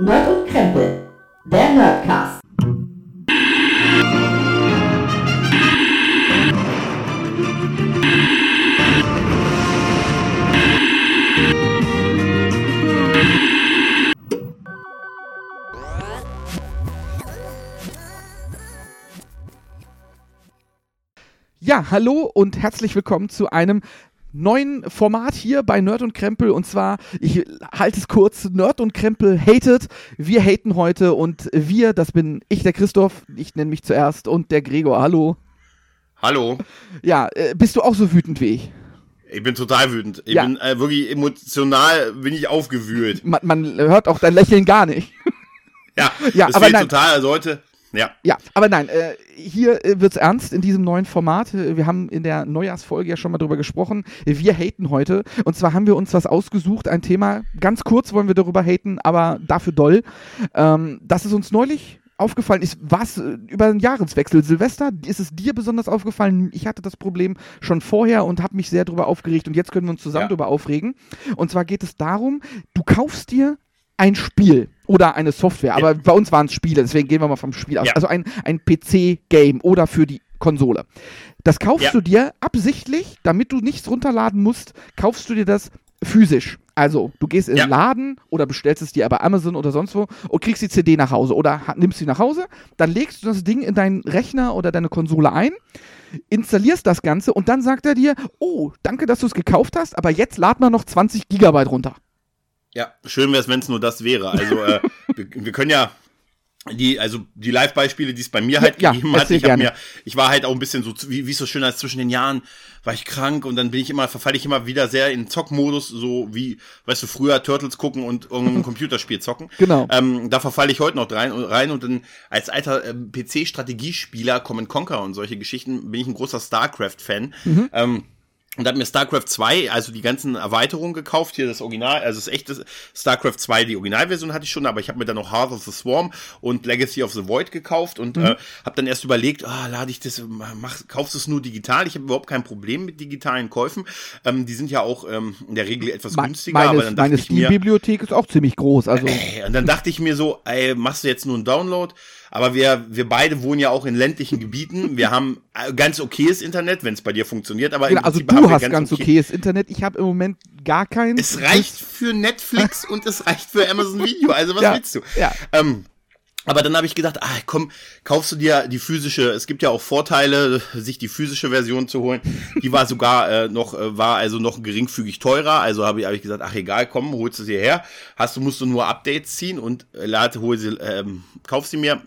Nerd und Krempel, der Nerdcast. Ja, hallo und herzlich willkommen zu einem neuen Format hier bei Nerd und Krempel und zwar, ich halte es kurz, Nerd und Krempel hated. Wir haten heute und wir, das bin ich, der Christoph, ich nenne mich zuerst und der Gregor, hallo. Hallo. Ja, äh, bist du auch so wütend wie ich? Ich bin total wütend. Ich Ja. bin äh, wirklich emotional, bin ich aufgewühlt. Man, man hört auch dein Lächeln gar nicht. Ja, Ja, das aber fehlt nein. total. Also heute, ja. Ja, aber nein, äh, hier äh, wird's ernst in diesem neuen Format. Äh, Wir haben in der Neujahrsfolge ja schon mal drüber gesprochen. Wir haten heute. Und zwar haben wir uns was ausgesucht, ein Thema. Ganz kurz wollen wir darüber haten, aber dafür doll. Ähm, das ist uns neulich aufgefallen ist, was äh, über den Jahreswechsel Silvester, ist es dir besonders aufgefallen? Ich hatte das Problem schon vorher und habe mich sehr darüber aufgeregt und jetzt können wir uns zusammen Ja. darüber aufregen. Und zwar geht es darum, du kaufst dir ein Spiel oder eine Software, aber bei uns waren es Spiele, deswegen gehen wir mal vom Spiel aus. Ja. Also ein, ein PC-Game oder für die Konsole. Das kaufst Ja. du dir absichtlich, damit du nichts runterladen musst, kaufst du dir das physisch. Also, du gehst in den Ja. Laden oder bestellst es dir bei Amazon oder sonst wo und kriegst die CD nach Hause oder nimmst sie nach Hause, dann legst du das Ding in deinen Rechner oder deine Konsole ein, installierst das Ganze und dann sagt er dir, oh, danke, dass du es gekauft hast, aber jetzt lad mal noch 20 Gigabyte runter. Ja, schön wäre es, wenn es nur das wäre. Also äh, wir, wir können ja die, also die Live-Beispiele, die es bei mir halt Ja, gegeben hat. Ich, mir, ich war halt auch ein bisschen so, wie wie es so schön als zwischen den Jahren war ich krank und dann bin ich immer, verfalle ich immer wieder sehr in Zockmodus, so wie, weißt du, früher Turtles gucken und irgendein Computerspiel zocken. Genau. Ähm, da verfalle ich heute noch rein, rein und dann als alter ähm, PC-Strategiespieler, Common Conquer und solche Geschichten, bin ich ein großer StarCraft-Fan. Mhm. Ähm, und hab mir StarCraft 2, also die ganzen Erweiterungen gekauft, hier das Original, also das echte StarCraft 2, die Originalversion hatte ich schon, aber ich habe mir dann noch Heart of the Swarm und Legacy of the Void gekauft und äh, habe dann erst überlegt, ah, lade ich das, mach, kaufst du es nur digital? Ich habe überhaupt kein Problem mit digitalen Käufen. Ähm, die sind ja auch ähm, in der Regel etwas Me- günstiger, aber meine dann dachte meine ich mir, Steam-Bibliothek ist auch ziemlich groß. Also, Ey, Und dann dachte ich mir so, ey, machst du jetzt nur einen Download? Aber wir, wir beide wohnen ja auch in ländlichen Gebieten. Wir haben äh, ganz okayes Internet, wenn es bei dir funktioniert. Aber im genau, also Prinzip du hast ganz okay- okayes Internet. Ich habe im Moment gar keins. Es reicht für Netflix und es reicht für Amazon Video. Also was Ja, willst du? ja. Ähm, aber dann habe ich gedacht, ah, komm, kaufst du dir die physische, es gibt ja auch Vorteile, sich die physische Version zu holen. Die war sogar äh, noch, äh, war also noch geringfügig teurer. Also habe ich, hab ich gesagt, ach egal, komm, holst du sie her. Hast du, musst du nur Updates ziehen und äh, lade, hol sie, ähm, kauf sie mir,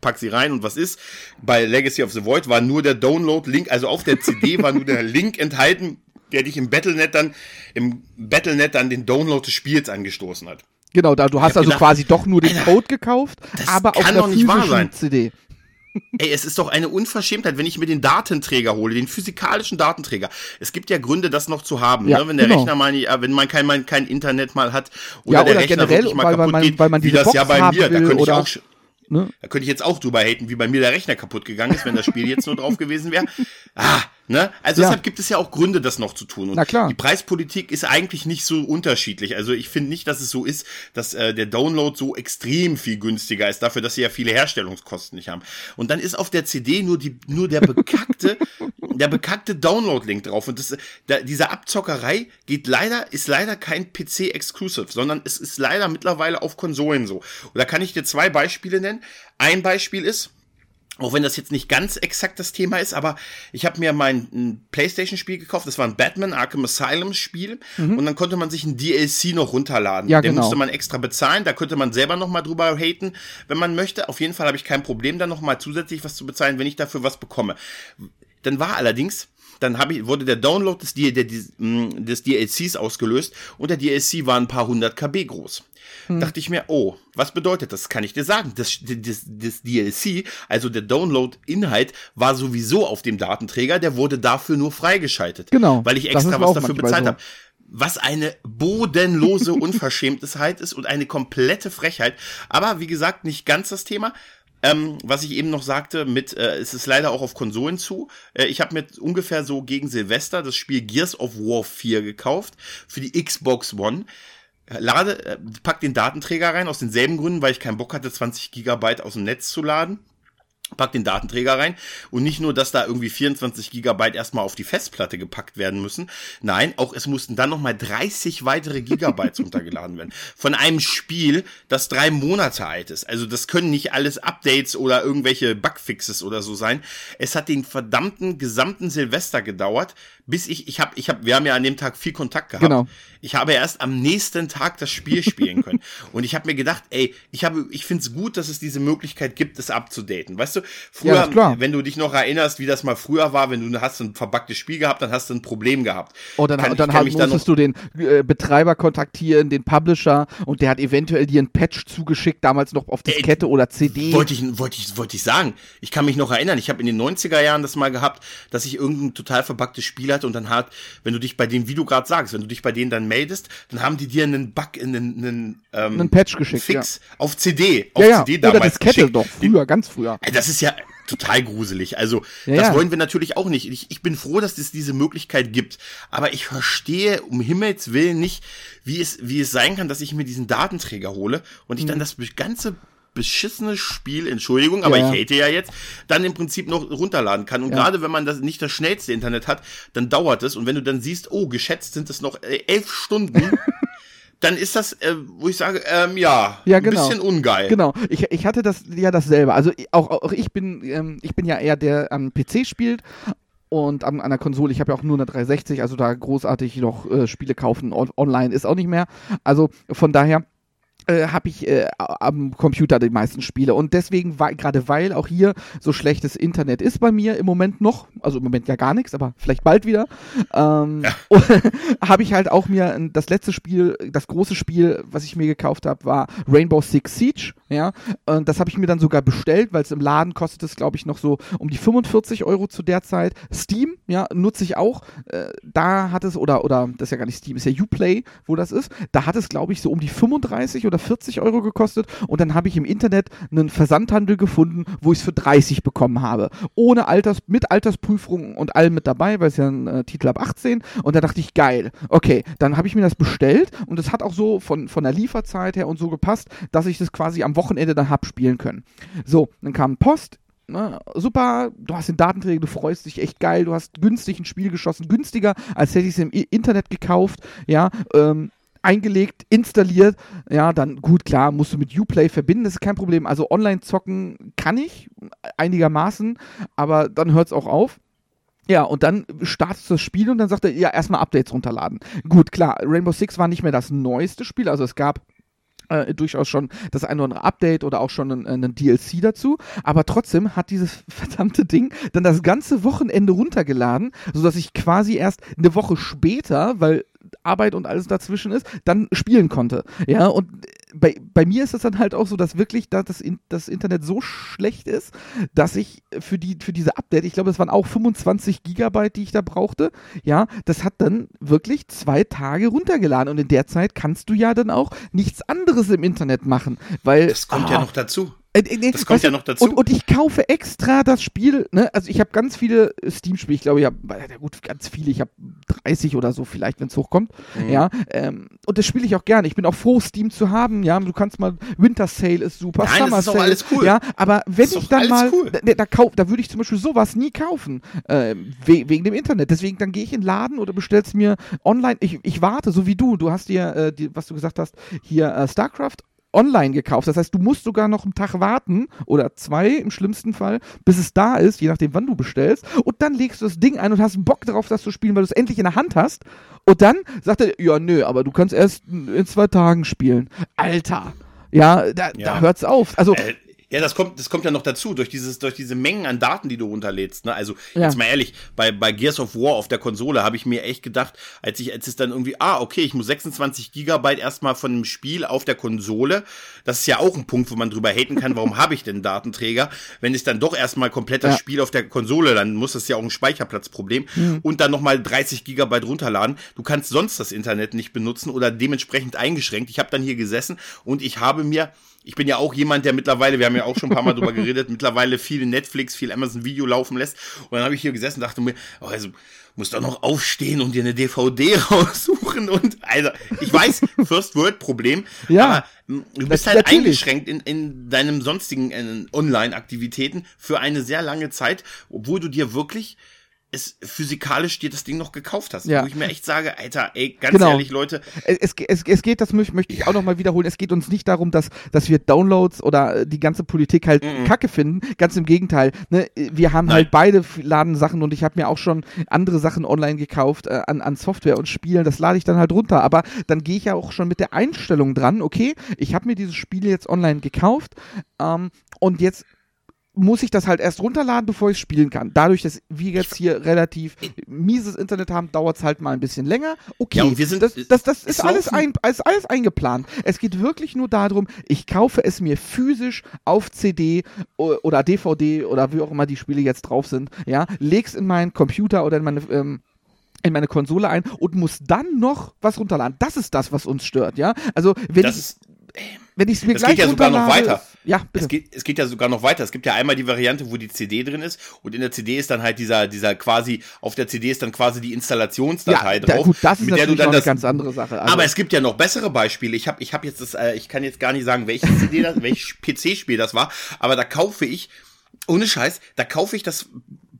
pack sie rein und was ist? Bei Legacy of the Void war nur der Download-Link, also auf der CD war nur der Link enthalten, der dich im Battlenet dann, im Battlenet dann den Download des Spiels angestoßen hat. Genau, da du hast also gedacht, quasi doch nur den Alter, Code gekauft, aber auf der doch nicht wahr physischen sein. CD. Ey, es ist doch eine Unverschämtheit, wenn ich mir den Datenträger hole, den physikalischen Datenträger. Es gibt ja Gründe, das noch zu haben, Ja, ne? wenn der genau. Rechner mal, nicht, äh, wenn man kein, kein Internet mal hat oder Ja, der oder Rechner generell, wirklich mal weil- weil kaputt man- geht, weil man wie das ja Box bei haben mir, da könnte ich auch Ne? da könnte ich jetzt auch drüber haten, wie bei mir der Rechner kaputt gegangen ist, wenn das Spiel jetzt nur drauf gewesen wäre. Ah, ne? Also Ja. deshalb gibt es ja auch Gründe, das noch zu tun. Und Na klar. die Preispolitik ist eigentlich nicht so unterschiedlich. Also ich finde nicht, dass es so ist, dass äh, der Download so extrem viel günstiger ist, dafür, dass sie ja viele Herstellungskosten nicht haben. Und dann ist auf der CD nur die, nur der bekackte, der bekackte Download-Link drauf. Und das, da, diese Abzockerei geht leider, ist leider kein PC-Exclusive, sondern es ist leider mittlerweile auf Konsolen so. Und da kann ich dir zwei Beispiele nennen. Ein Beispiel ist, auch wenn das jetzt nicht ganz exakt das Thema ist, aber ich habe mir mein ein PlayStation-Spiel gekauft. Das war ein Batman Arkham Asylum-Spiel. Und dann konnte man sich ein DLC noch runterladen. Mhm. Ja, Den genau. musste man extra bezahlen. Da könnte man selber noch mal drüber haten, wenn man möchte. Auf jeden Fall habe ich kein Problem, dann noch mal zusätzlich was zu bezahlen, wenn ich dafür was bekomme. Dann war allerdings, dann habe ich, wurde der Download des, D- der, des, mh, des DLCs ausgelöst und der DLC war ein paar hundert KB groß. Dachte ich mir, oh, was bedeutet das? Kann ich dir sagen. Das, das, das DLC, also der Download-Inhalt, war sowieso auf dem Datenträger, der wurde dafür nur freigeschaltet. Genau, Weil ich extra was dafür bezahlt so. habe. Was eine bodenlose Unverschämtheit ist und eine komplette Frechheit. Aber wie gesagt, nicht ganz das Thema. Ähm, was ich eben noch sagte, mit, äh, es ist leider auch auf Konsolen zu. Äh, ich habe mir ungefähr so gegen Silvester das Spiel Gears of War 4 gekauft für die Xbox One. lade, äh, pack den Datenträger rein, aus denselben Gründen, weil ich keinen Bock hatte, 20 Gigabyte aus dem Netz zu laden pack den Datenträger rein und nicht nur, dass da irgendwie 24 Gigabyte erstmal auf die Festplatte gepackt werden müssen. Nein, auch es mussten dann nochmal 30 weitere Gigabytes runtergeladen werden. Von einem Spiel, das drei Monate alt ist. Also das können nicht alles Updates oder irgendwelche Bugfixes oder so sein. Es hat den verdammten gesamten Silvester gedauert, bis ich, ich habe, ich habe, wir haben ja an dem Tag viel Kontakt gehabt. Genau. Ich habe erst am nächsten Tag das Spiel spielen können. Und ich habe mir gedacht, ey, ich habe, ich finde es gut, dass es diese Möglichkeit gibt, es abzudaten. Weißt du, früher, ja, wenn du dich noch erinnerst, wie das mal früher war, wenn du hast ein verbacktes Spiel gehabt, dann hast du ein Problem gehabt. Oh, dann, kann, dann, halt musstest du den äh, Betreiber kontaktieren, den Publisher, und der hat eventuell dir ein Patch zugeschickt, damals noch auf Diskette ey, oder CD. Wollte ich, wollte ich, wollte ich sagen. Ich kann mich noch erinnern, ich habe in den 90er Jahren das mal gehabt, dass ich irgendein total verbacktes Spiel hatte und dann hat, wenn du dich bei denen, wie du gerade sagst, wenn du dich bei denen dann meldest, dann haben die dir einen Bug in einen, einen, ähm, einen Patch geschickt. Fix ja. auf CD. Auf ja, ja. CD damals. Oder Diskette geschickt. doch, früher, ganz früher. Das ist ja total gruselig. Also, ja, das ja. wollen wir natürlich auch nicht. Ich, ich bin froh, dass es diese Möglichkeit gibt. Aber ich verstehe um Himmels Willen nicht, wie es, wie es sein kann, dass ich mir diesen Datenträger hole und ich mhm. dann das ganze beschissenes Spiel, Entschuldigung, aber ja. ich hate ja jetzt, dann im Prinzip noch runterladen kann. Und ja. gerade wenn man das nicht das schnellste Internet hat, dann dauert es. Und wenn du dann siehst, oh, geschätzt sind es noch äh, elf Stunden, dann ist das, äh, wo ich sage, ähm, ja, ja genau. ein bisschen ungeil. Genau, ich, ich hatte das ja dasselbe. Also auch, auch ich bin, ähm, ich bin ja eher der am PC spielt und an, an der Konsole, ich habe ja auch nur eine 360, also da großartig noch äh, Spiele kaufen on online ist auch nicht mehr. Also von daher äh, habe ich äh, am Computer die meisten Spiele. Und deswegen, gerade weil auch hier so schlechtes Internet ist bei mir im Moment noch, also im Moment ja gar nichts, aber vielleicht bald wieder, ähm, ja. habe ich halt auch mir das letzte Spiel, das große Spiel, was ich mir gekauft habe, war Rainbow Six Siege. Ja, und das habe ich mir dann sogar bestellt, weil es im Laden kostet es, glaube ich, noch so um die 45 Euro zu der Zeit. Steam, ja, nutze ich auch. Äh, da hat es, oder, oder, das ist ja gar nicht Steam, ist ja Uplay, wo das ist. Da hat es, glaube ich, so um die 35 oder 40 Euro gekostet und dann habe ich im Internet einen Versandhandel gefunden, wo ich es für 30 bekommen habe. Ohne Alters, mit Altersprüfung und allem mit dabei, weil es ja ein äh, Titel ab 18 und da dachte ich, geil, okay, dann habe ich mir das bestellt und es hat auch so von, von der Lieferzeit her und so gepasst, dass ich das quasi am Wochenende dann habe spielen können. So, dann kam Post, Ne, super, du hast den Datenträger, du freust dich echt geil, du hast günstig ein Spiel geschossen, günstiger, als hätte ich es im Internet gekauft, ja, ähm, eingelegt, installiert, ja, dann gut, klar, musst du mit Uplay verbinden, das ist kein Problem. Also online zocken kann ich einigermaßen, aber dann hört es auch auf. Ja, und dann startet das Spiel und dann sagt er, ja, erstmal Updates runterladen. Gut, klar, Rainbow Six war nicht mehr das neueste Spiel, also es gab äh, durchaus schon das ein oder andere Update oder auch schon einen, einen, DLC dazu. Aber trotzdem hat dieses verdammte Ding dann das ganze Wochenende runtergeladen, sodass ich quasi erst eine Woche später, weil Arbeit und alles dazwischen ist, dann spielen konnte. Ja, und bei, bei mir ist es dann halt auch so, dass wirklich da das, das Internet so schlecht ist, dass ich für, die, für diese Update, ich glaube, es waren auch 25 Gigabyte, die ich da brauchte, ja, das hat dann wirklich zwei Tage runtergeladen und in der Zeit kannst du ja dann auch nichts anderes im Internet machen, weil. Das kommt ah, ja noch dazu. Äh, äh, das kommt ja noch dazu. Und, und, ich kaufe extra das Spiel, ne? Also ich habe ganz viele Steam-Spiele, ich glaube, ich habe, ja gut, ganz viele, ich habe 30 oder so vielleicht, wenn es hochkommt. Mhm. Ja. Ähm, und das spiele ich auch gerne. Ich bin auch froh, Steam zu haben. Ja, du kannst mal, Winter Sale ist super, Nein, Summer das ist Sale. alles cool. Ja, aber wenn ich dann mal, cool. da, da, kauf, da würde ich zum Beispiel sowas nie kaufen, äh, we wegen dem Internet. Deswegen, dann gehe ich in den Laden oder bestell's mir online. Ich, ich warte, so wie du. Du hast dir, äh, die, was du gesagt hast, hier äh, StarCraft online gekauft. Das heißt, du musst sogar noch einen Tag warten oder zwei im schlimmsten Fall, bis es da ist, je nachdem, wann du bestellst. Und dann legst du das Ding ein und hast Bock darauf, das zu spielen, weil du es endlich in der Hand hast. Und dann sagt er, ja, nö, aber du kannst erst in zwei Tagen spielen. Alter. Ja, da, ja. da hört's auf. Also, äh, ja, das kommt, das kommt ja noch dazu, durch dieses, durch diese Mengen an Daten, die du runterlädst. Ne? Also, ja. jetzt mal ehrlich, bei, bei Gears of War auf der Konsole habe ich mir echt gedacht, als ich, als es dann irgendwie, ah, okay, ich muss 26 Gigabyte erstmal von einem Spiel auf der Konsole. Das ist ja auch ein Punkt, wo man drüber haten kann, warum habe ich denn Datenträger? Wenn ich dann doch erstmal komplett das ja. Spiel auf der Konsole, dann muss das ja auch ein Speicherplatzproblem mhm. und dann nochmal 30 Gigabyte runterladen. Du kannst sonst das Internet nicht benutzen oder dementsprechend eingeschränkt. Ich habe dann hier gesessen und ich habe mir ich bin ja auch jemand, der mittlerweile, wir haben ja auch schon ein paar Mal drüber geredet, mittlerweile viel Netflix, viel Amazon Video laufen lässt. Und dann habe ich hier gesessen und dachte mir, oh, also musst doch noch aufstehen und dir eine DVD raussuchen und also ich weiß First World Problem Ja. aber mm, du bist halt natürlich. eingeschränkt in, in deinem sonstigen äh, Online Aktivitäten für eine sehr lange Zeit obwohl du dir wirklich es physikalisch dir das Ding noch gekauft hast Ja. wo ich mir echt sage Alter ey ganz Genau. ehrlich Leute Es, es, es geht, das möchte, ich auch nochmal wiederholen, es geht uns nicht darum, dass, dass wir Downloads oder äh, die ganze Politik halt Mhm. kacke finden. Ganz im Gegenteil. Ne? Wir haben Nein. halt beide laden Sachen und ich habe mir auch schon andere Sachen online gekauft äh, an, an Software und Spielen. Das lade ich dann halt runter. Aber dann gehe ich ja auch schon mit der Einstellung dran, okay, ich habe mir dieses Spiel jetzt online gekauft ähm, und jetzt muss ich das halt erst runterladen, bevor ich spielen kann. Dadurch, dass wir jetzt hier relativ mieses Internet haben, dauert es halt mal ein bisschen länger. Okay, Ja, wir sind- das, das, das ist, alles ein, ist alles eingeplant. Es geht wirklich nur darum, ich kaufe es mir physisch auf CD oder DVD oder wie auch immer die Spiele jetzt drauf sind, ja, leg's in meinen Computer oder in meine ähm, in meine Konsole ein und muss dann noch was runterladen. Das ist das, was uns stört, ja. Also wenn das ich ist wenn ich es mir das gleich geht ja sogar noch weiter. Ja, bitte. Es geht, es geht ja sogar noch weiter. Es gibt ja einmal die Variante, wo die CD drin ist und in der CD ist dann halt dieser, dieser quasi, auf der CD ist dann quasi die Installationsdatei ja, drauf. gut, das ist mit der du dann noch eine das, ganz andere Sache. Also, aber es gibt ja noch bessere Beispiele. Ich habe ich hab jetzt das, äh, ich kann jetzt gar nicht sagen, welches CD das, welches PC-Spiel das war, aber da kaufe ich, ohne Scheiß, da kaufe ich das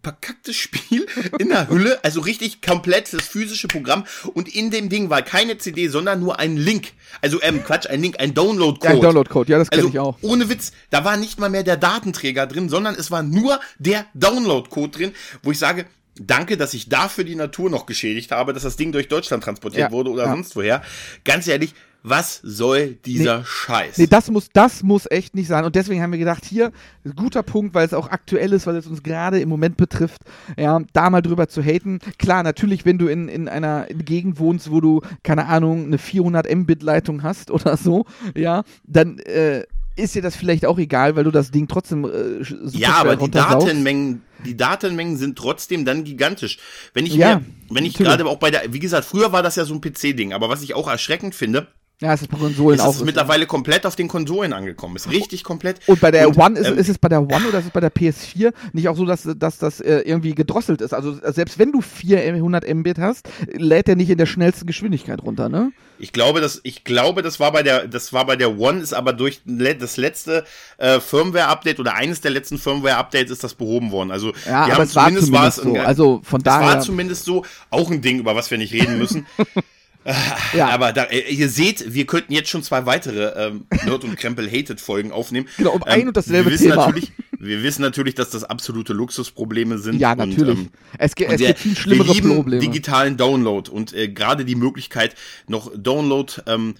verkackte Spiel in der Hülle, also richtig komplett das physische Programm und in dem Ding war keine CD, sondern nur ein Link. Also ähm, Quatsch, ein Link, ein Download-Code. ja, ein Download-Code, ja, das kenne Also ich auch. ohne Witz, da war nicht mal mehr der Datenträger drin, sondern es war nur der Download-Code drin, wo ich sage, danke, dass ich dafür die Natur noch geschädigt habe, dass das Ding durch Deutschland transportiert Ja, wurde oder ja. sonst woher. Ganz ehrlich, was soll dieser Scheiß? Nee, das muss, das muss echt nicht sein. Und deswegen haben wir gedacht, hier, guter Punkt, weil es auch aktuell ist, weil es uns gerade im Moment betrifft, ja, da mal drüber zu haten. Klar, natürlich, wenn du in, in einer Gegend wohnst, wo du, keine Ahnung, eine 400 Mbit-Leitung hast oder so, ja, dann äh, ist dir das vielleicht auch egal, weil du das Ding trotzdem äh, super ja, aber die. Datenmengen, die Datenmengen sind trotzdem dann gigantisch. Wenn ich Ja, mir, wenn ich gerade auch bei der, wie gesagt, früher war das ja so ein PC-Ding, aber was ich auch erschreckend finde, Ja, es ist bei Konsolen ist, auch. es mittlerweile komplett auf den Konsolen angekommen ist. Richtig komplett. Und bei der Und, One, ist, ähm, ist es bei der One oder ist es bei der PS4 nicht auch so, dass, dass das äh, irgendwie gedrosselt ist? Also selbst wenn du 400 Mbit hast, lädt der nicht in der schnellsten Geschwindigkeit runter, ne? Ich glaube, das, ich glaube, das war bei der, das war bei der One, ist aber durch das letzte äh, Firmware-Update oder eines der letzten Firmware-Updates ist das behoben worden. Also Ja, die aber haben es war zumindest war zumindest es so. ein- Also von es war daher. zumindest so auch ein Ding, über was wir nicht reden müssen. Ja. Aber da, äh, ihr seht, wir könnten jetzt schon zwei weitere ähm, Nerd und Krempel Hated Folgen aufnehmen. Genau, um ein und dasselbe wir wissen Thema. Natürlich, wir wissen natürlich, dass das absolute Luxusprobleme sind. ja, und, natürlich. ähm, es ge- und es gibt viel schlimmere wir lieben Probleme. digitalen Download und äh, gerade die Möglichkeit, noch Download, ähm,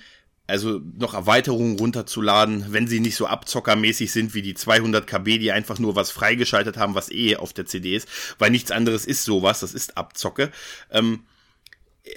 also noch Erweiterungen runterzuladen, wenn sie nicht so abzockermäßig sind wie die 200 KB, die einfach nur was freigeschaltet haben, was eh auf der CD ist, weil nichts anderes ist sowas, das ist Abzocke. Ähm,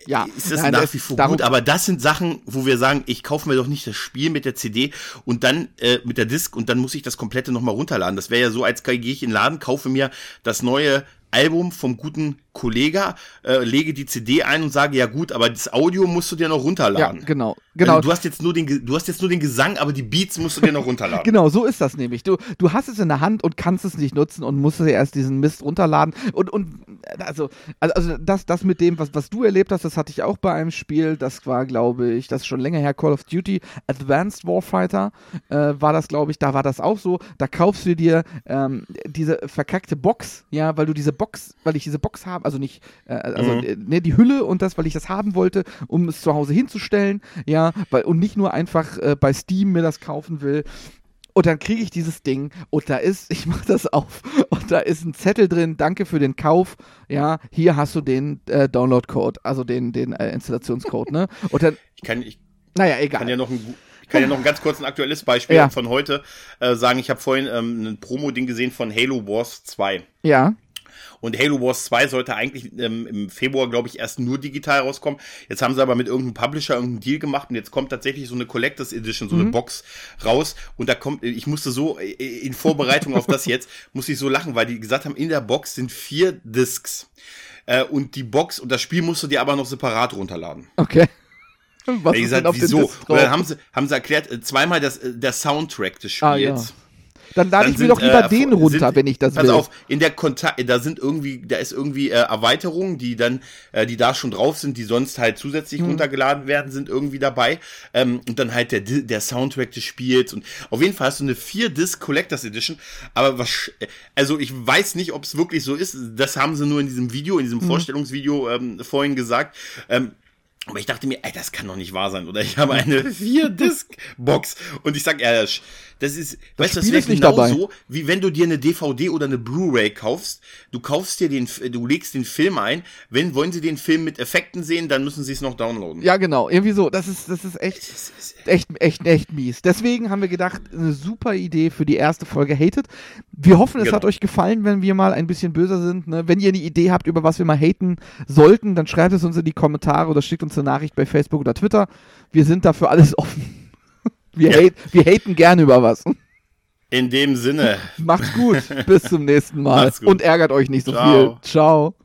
ja, ist das nein, nach wie vor gut, aber das sind Sachen, wo wir sagen, ich kaufe mir doch nicht das Spiel mit der CD und dann äh, mit der Disc und dann muss ich das komplette nochmal runterladen. Das wäre ja so, als gehe ich in den Laden, kaufe mir das neue Album vom guten Kollega, äh, lege die CD ein und sage, ja gut, aber das Audio musst du dir noch Ja, runterladen. genau. Genau. Also du hast jetzt nur den, du hast jetzt nur den Gesang, aber die Beats musst du dir noch runterladen. Genau, so ist das nämlich. Du, du hast es in der Hand und kannst es nicht nutzen und musst dir erst diesen Mist runterladen. Und, und also, also, also das, das mit dem, was, was du erlebt hast, das hatte ich auch bei einem Spiel. Das war, glaube ich, das ist schon länger her, Call of Duty Advanced Warfighter äh, war das, glaube ich. Da war das auch so. Da kaufst du dir ähm, diese verkackte Box, ja, weil du diese Box, weil ich diese Box habe, also nicht, äh, also Mhm. äh, ne, die Hülle und das, weil ich das haben wollte, um es zu Hause hinzustellen, ja, weil, und nicht nur einfach äh, bei Steam mir das kaufen will. Und dann kriege ich dieses Ding und da ist, ich mache das auf und da ist ein Zettel drin, danke für den Kauf, ja, hier hast du den äh, Download-Code, also den, den äh, Installationscode, ne? Und dann, Ich kann, ich naja, egal. kann ja noch ein, ich kann ja noch ein ganz kurz ein aktuelles Beispiel Ja. von heute äh, sagen. Ich habe vorhin ähm, ein Promo-Ding gesehen von Halo Wars 2. ja, Und Halo Wars 2 sollte eigentlich ähm, im Februar, glaube ich, erst nur digital rauskommen. Jetzt haben sie aber mit irgendeinem Publisher irgendeinen Deal gemacht und jetzt kommt tatsächlich so eine Collectors Edition, so eine Box raus. Und da kommt, ich musste so äh, in Vorbereitung auf das jetzt, musste ich so lachen, weil die gesagt haben, in der Box sind vier Discs. Äh, und die Box und das Spiel musst du dir aber noch separat runterladen. okay. Was denn gesagt, wieso? Und dann haben sie, haben sie erklärt, äh, zweimal das, äh, der Soundtrack des Spiels. Ah, ja. Dann lade ich mir doch lieber äh, den runter, sind- wenn ich das Pass will. auf, in der Kontakt, da sind irgendwie, da ist irgendwie äh, Erweiterungen, die dann, äh, die da schon drauf sind, die sonst halt zusätzlich Hm. runtergeladen werden, sind irgendwie dabei. Ähm, und dann halt der, der Soundtrack des Spiels. Und auf jeden Fall hast du eine 4-Disc Collectors Edition. Aber was, also ich weiß nicht, ob es wirklich so ist. Das haben sie nur in diesem Video, in Hm. diesem Vorstellungsvideo ähm, vorhin gesagt. Ähm, aber ich dachte mir, ey, das kann doch nicht wahr sein. Oder ich habe eine 4-Disc-Box. Und ich sag, ja, das ist, weißt du, das wäre ist nicht genau dabei. so, wie wenn du dir eine DVD oder eine Blu-ray kaufst. Du kaufst dir den, du legst den Film ein. Wenn, wollen sie den Film mit Effekten sehen, dann müssen sie es noch downloaden. Ja, genau. Irgendwie so. Das ist, das ist echt, echt, echt, echt mies. Deswegen haben wir gedacht, eine super Idee für die erste Folge Hated. Wir hoffen, es Genau. hat euch gefallen, wenn wir mal ein bisschen böser sind. Ne? Wenn ihr eine Idee habt, über was wir mal haten sollten, dann schreibt es uns in die Kommentare oder schickt uns eine Nachricht bei Facebook oder Twitter. Wir sind dafür alles offen. Wir, Ja. hate, wir haten gerne über was. In dem Sinne. Macht's gut. Bis zum nächsten Mal. Und ärgert euch nicht so Ciao. viel. Ciao.